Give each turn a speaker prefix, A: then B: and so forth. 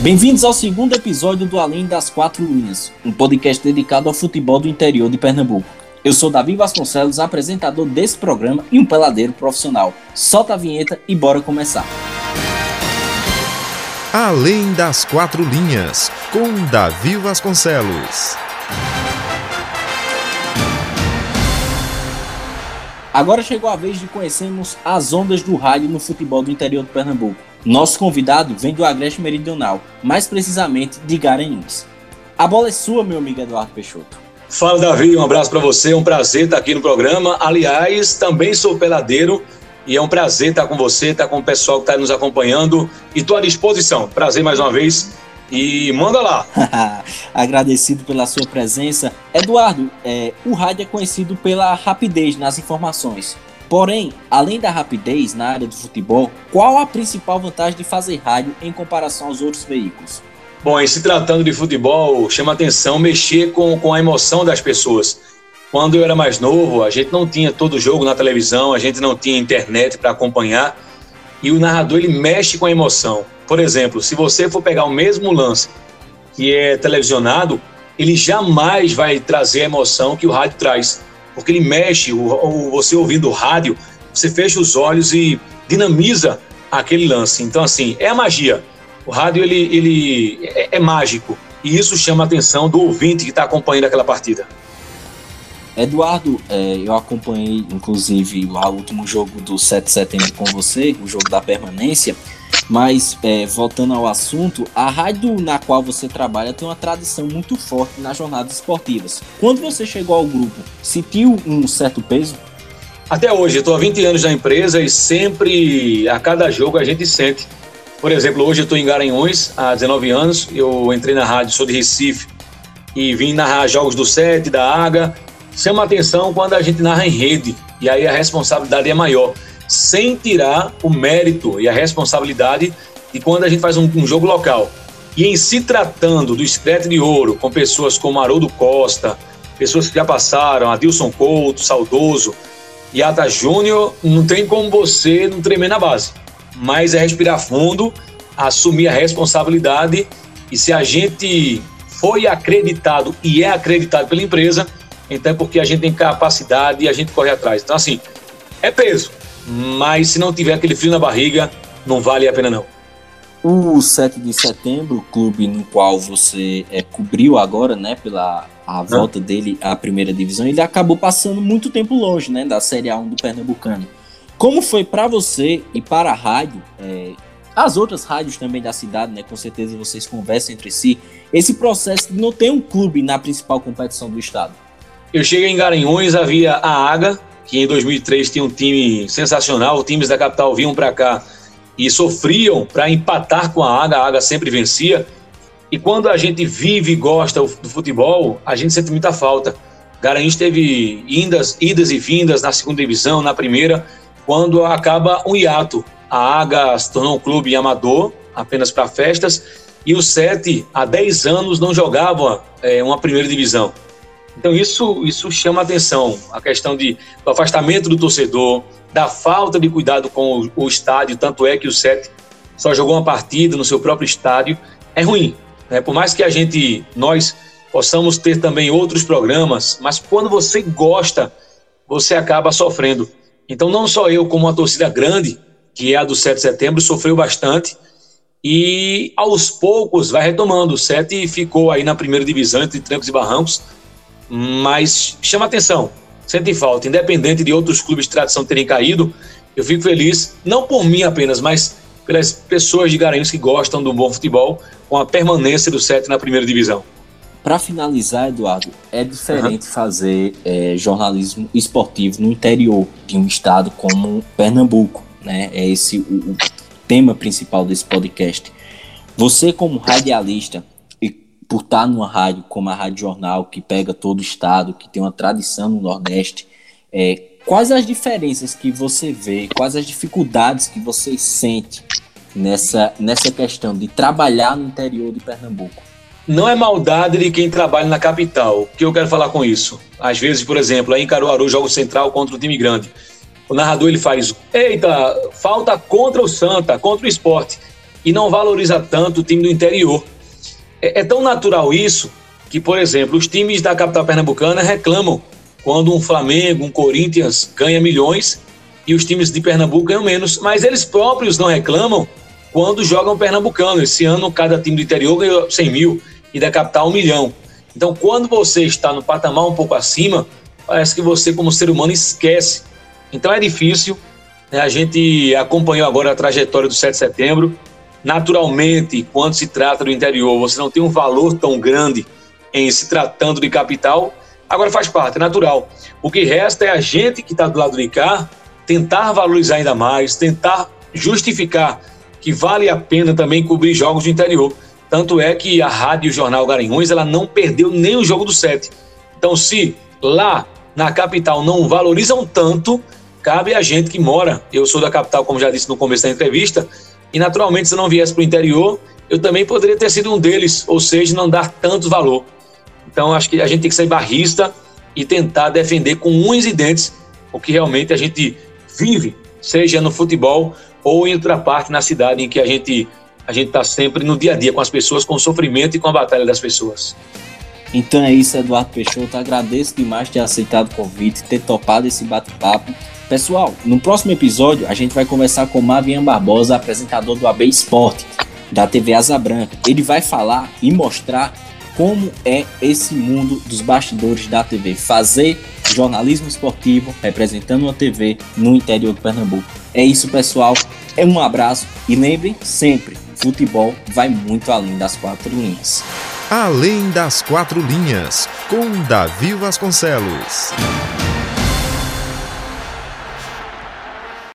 A: Bem-vindos ao segundo episódio do Além das Quatro Linhas, um podcast dedicado ao futebol do interior de Pernambuco. Eu sou Davi Vasconcelos, apresentador desse programa e um peladeiro profissional. Solta a vinheta e bora começar.
B: Além das Quatro Linhas, com Davi Vasconcelos.
A: Agora chegou a vez de conhecermos as ondas do rádio no futebol do interior de Pernambuco. Nosso convidado vem do Agreste Meridional, mais precisamente de Garanhuns. A bola é sua, meu amigo Eduardo Peixoto.
C: Fala, Davi, um abraço para você, é um prazer estar aqui no programa. Aliás, também sou peladeiro e é um prazer estar com você, estar com o pessoal que está nos acompanhando e estou à disposição. Prazer mais uma vez e manda lá.
A: Agradecido pela sua presença. Eduardo, é, o rádio é conhecido pela rapidez nas informações. Porém, além da rapidez na área do futebol, qual a principal vantagem de fazer rádio em comparação aos outros veículos?
C: Bom, em se tratando de futebol, chama atenção mexer com, com a emoção das pessoas. Quando eu era mais novo, a gente não tinha todo o jogo na televisão, a gente não tinha internet para acompanhar, e o narrador ele mexe com a emoção. Por exemplo, se você for pegar o mesmo lance que é televisionado, ele jamais vai trazer a emoção que o rádio traz porque ele mexe, o, o, você ouvindo o rádio, você fecha os olhos e dinamiza aquele lance. Então, assim, é a magia. O rádio, ele, ele é, é mágico. E isso chama a atenção do ouvinte que está acompanhando aquela partida.
A: Eduardo, é, eu acompanhei, inclusive, o último jogo do 7 de setembro com você, o jogo da permanência. Mas, é, voltando ao assunto, a rádio na qual você trabalha tem uma tradição muito forte nas jornadas esportivas. Quando você chegou ao grupo, sentiu um certo peso?
C: Até hoje, estou há 20 anos na empresa e sempre, a cada jogo, a gente sente. Por exemplo, hoje eu estou em Garanhuns, há 19 anos, eu entrei na rádio, sou de Recife, e vim narrar jogos do Sete, da AGA. Chama atenção quando a gente narra em rede, e aí a responsabilidade é maior sem tirar o mérito e a responsabilidade de quando a gente faz um, um jogo local. E em se tratando do Escrete de Ouro, com pessoas como Haroldo Costa, pessoas que já passaram, Adilson Couto, Saudoso, e Júnior, não tem como você não tremer na base. Mas é respirar fundo, assumir a responsabilidade e se a gente foi acreditado e é acreditado pela empresa, então é porque a gente tem capacidade e a gente corre atrás. Então, assim, é peso mas se não tiver aquele frio na barriga, não vale a pena não.
A: O 7 de setembro, o clube no qual você é, cobriu agora, né, pela a volta dele à primeira divisão, ele acabou passando muito tempo longe, né, da Série A1 do Pernambucano. Como foi para você e para a rádio, é, as outras rádios também da cidade, né, com certeza vocês conversam entre si, esse processo de não ter um clube na principal competição do estado?
C: Eu cheguei em Garanhuns, havia a AGA, que em 2003 tinha um time sensacional, times da capital vinham para cá e sofriam para empatar com a Águia, a Águia sempre vencia. E quando a gente vive e gosta do futebol, a gente sente muita falta. Garanhuns teve indas, idas e vindas na segunda divisão, na primeira, quando acaba um hiato. A Águia se tornou um clube amador, apenas para festas, e o Sete, há 10 anos, não jogava é, uma primeira divisão. Então isso, isso chama atenção, a questão de, do afastamento do torcedor, da falta de cuidado com o, o estádio, tanto é que o Sete só jogou uma partida no seu próprio estádio, é ruim. Né? Por mais que a gente, nós possamos ter também outros programas, mas quando você gosta, você acaba sofrendo. Então não só eu, como uma torcida grande, que é a do 7 de setembro, sofreu bastante, e aos poucos vai retomando. O Sete ficou aí na primeira divisão, entre trancos e barrancos, mas chama atenção, sente falta, independente de outros clubes de tradição terem caído, eu fico feliz, não por mim apenas, mas pelas pessoas de Garanhuns que gostam do bom futebol, com a permanência do Sete na primeira divisão.
A: Para finalizar, Eduardo, é diferente uhum. fazer é, jornalismo esportivo no interior de um estado como Pernambuco, né? É esse o, o tema principal desse podcast. Você, como radialista, por estar numa rádio como a Rádio Jornal, que pega todo o estado, que tem uma tradição no Nordeste, é, quais as diferenças que você vê, quais as dificuldades que você sente nessa, nessa questão de trabalhar no interior de Pernambuco?
C: Não é maldade de quem trabalha na capital. O que eu quero falar com isso? Às vezes, por exemplo, aí em Caruaru, jogo central contra um time grande. O narrador ele faz: Eita, falta contra o Santa, contra o esporte. e não valoriza tanto o time do interior. É, é tão natural isso que, por exemplo, os times da capital pernambucana reclamam quando um Flamengo, um Corinthians ganha milhões e os times de Pernambuco ganham menos, mas eles próprios não reclamam quando jogam pernambucano. Esse ano, cada time do interior ganhou 100 mil e da capital um milhão. Então, quando você está no patamar um pouco acima, parece que você, como ser humano, esquece. Então, é difícil. Né? A gente acompanhou agora a trajetória do 7 de setembro. Naturalmente, quando se trata do interior, você não tem um valor tão grande em se tratando de capital. Agora faz parte, é natural. O que resta é a gente que está do lado de cá tentar valorizar ainda mais, tentar justificar que vale a pena também cobrir jogos do interior. Tanto é que a Rádio Jornal Garanhuns ela não perdeu nem o jogo do sete. Então, se lá na capital não valorizam tanto, cabe a gente que mora. Eu sou da capital, como já disse no começo da entrevista, e naturalmente, se eu não viesse para o interior, eu também poderia ter sido um deles, ou seja, não dar tanto valor. Então, acho que a gente tem que ser barrista e tentar defender com unhas e dentes o que realmente a gente vive, seja no futebol ou em outra parte na cidade em que a gente a gente está sempre no dia a dia com as pessoas, com o sofrimento e com a batalha das pessoas.
A: Então é isso, Eduardo Peixoto. Agradeço demais ter aceitado o convite, ter topado esse bate-papo. Pessoal, no próximo episódio a gente vai conversar com Mavian Barbosa, apresentador do AB Esporte, da TV Asa Branca. Ele vai falar e mostrar como é esse mundo dos bastidores da TV. Fazer jornalismo esportivo representando uma TV no interior de Pernambuco. É isso, pessoal. É um abraço e lembrem sempre, futebol vai muito além das quatro linhas.
B: Além das quatro linhas, com Davi Vasconcelos.